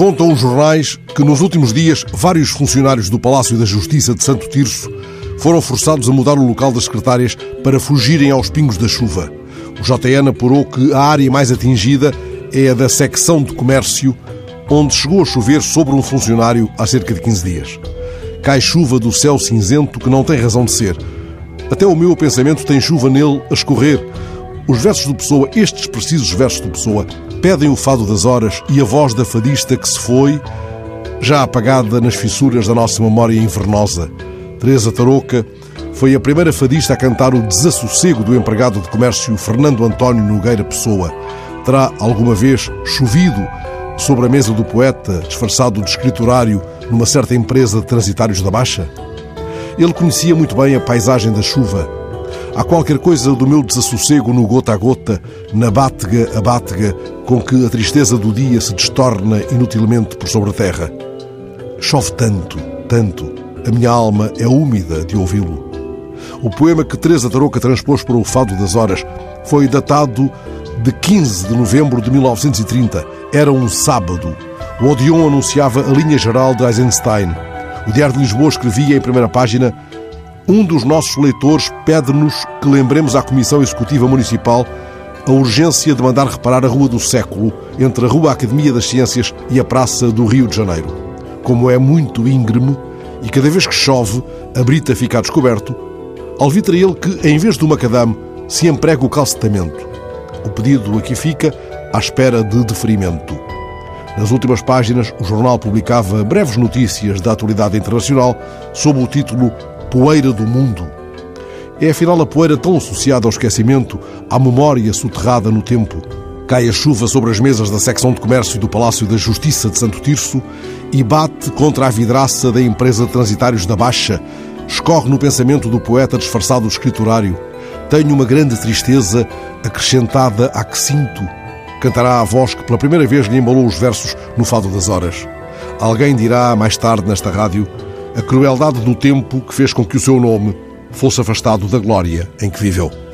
Contam os jornais que nos últimos dias vários funcionários do Palácio da Justiça de Santo Tirso foram forçados a mudar o local das secretárias para fugirem aos pingos da chuva. O JN apurou que a área mais atingida é a da secção de comércio, onde chegou a chover sobre um funcionário há cerca de 15 dias. Cai chuva do céu cinzento que não tem razão de ser. Até o meu pensamento tem chuva nele a escorrer. Os versos do Pessoa, estes precisos versos do Pessoa, pedem o fado das horas e a voz da fadista que se foi, já apagada nas fissuras da nossa memória invernosa. Teresa Tarouca foi a primeira fadista a cantar o desassossego do empregado de comércio Fernando António Nogueira Pessoa. Terá alguma vez chovido sobre a mesa do poeta, disfarçado de escriturário, numa certa empresa de transitários da Baixa? Ele conhecia muito bem a paisagem da chuva. Há qualquer coisa do meu desassossego no gota a gota, na bátega a bátega, com que a tristeza do dia se destorna inutilmente por sobre a terra. Chove tanto, tanto, a minha alma é úmida de ouvi-lo. O poema que Teresa Tarouca transpôs para o Fado das Horas foi datado de 15 de novembro de 1930. Era um sábado. O Odeon anunciava a linha geral de Eisenstein. O Diário de Lisboa escrevia em primeira página um dos nossos leitores pede-nos que lembremos à Comissão Executiva Municipal a urgência de mandar reparar a Rua do Século, entre a Rua Academia das Ciências e a Praça do Rio de Janeiro. Como é muito íngreme e cada vez que chove a brita fica descoberto, alvitra ele que, em vez do macadame, se emprega o calcetamento. O pedido aqui fica à espera de deferimento. Nas últimas páginas, o jornal publicava breves notícias da atualidade internacional sob o título Poeira do Mundo. É afinal a poeira tão associada ao esquecimento, à memória soterrada no tempo. Cai a chuva sobre as mesas da secção de comércio do Palácio da Justiça de Santo Tirso e bate contra a vidraça da empresa de transitários da Baixa. Escorre no pensamento do poeta disfarçado escriturário. Tenho uma grande tristeza acrescentada à que sinto. Cantará a voz que pela primeira vez lhe embalou os versos no Fado das Horas. Alguém dirá mais tarde nesta rádio a crueldade do tempo que fez com que o seu nome fosse afastado da glória em que viveu.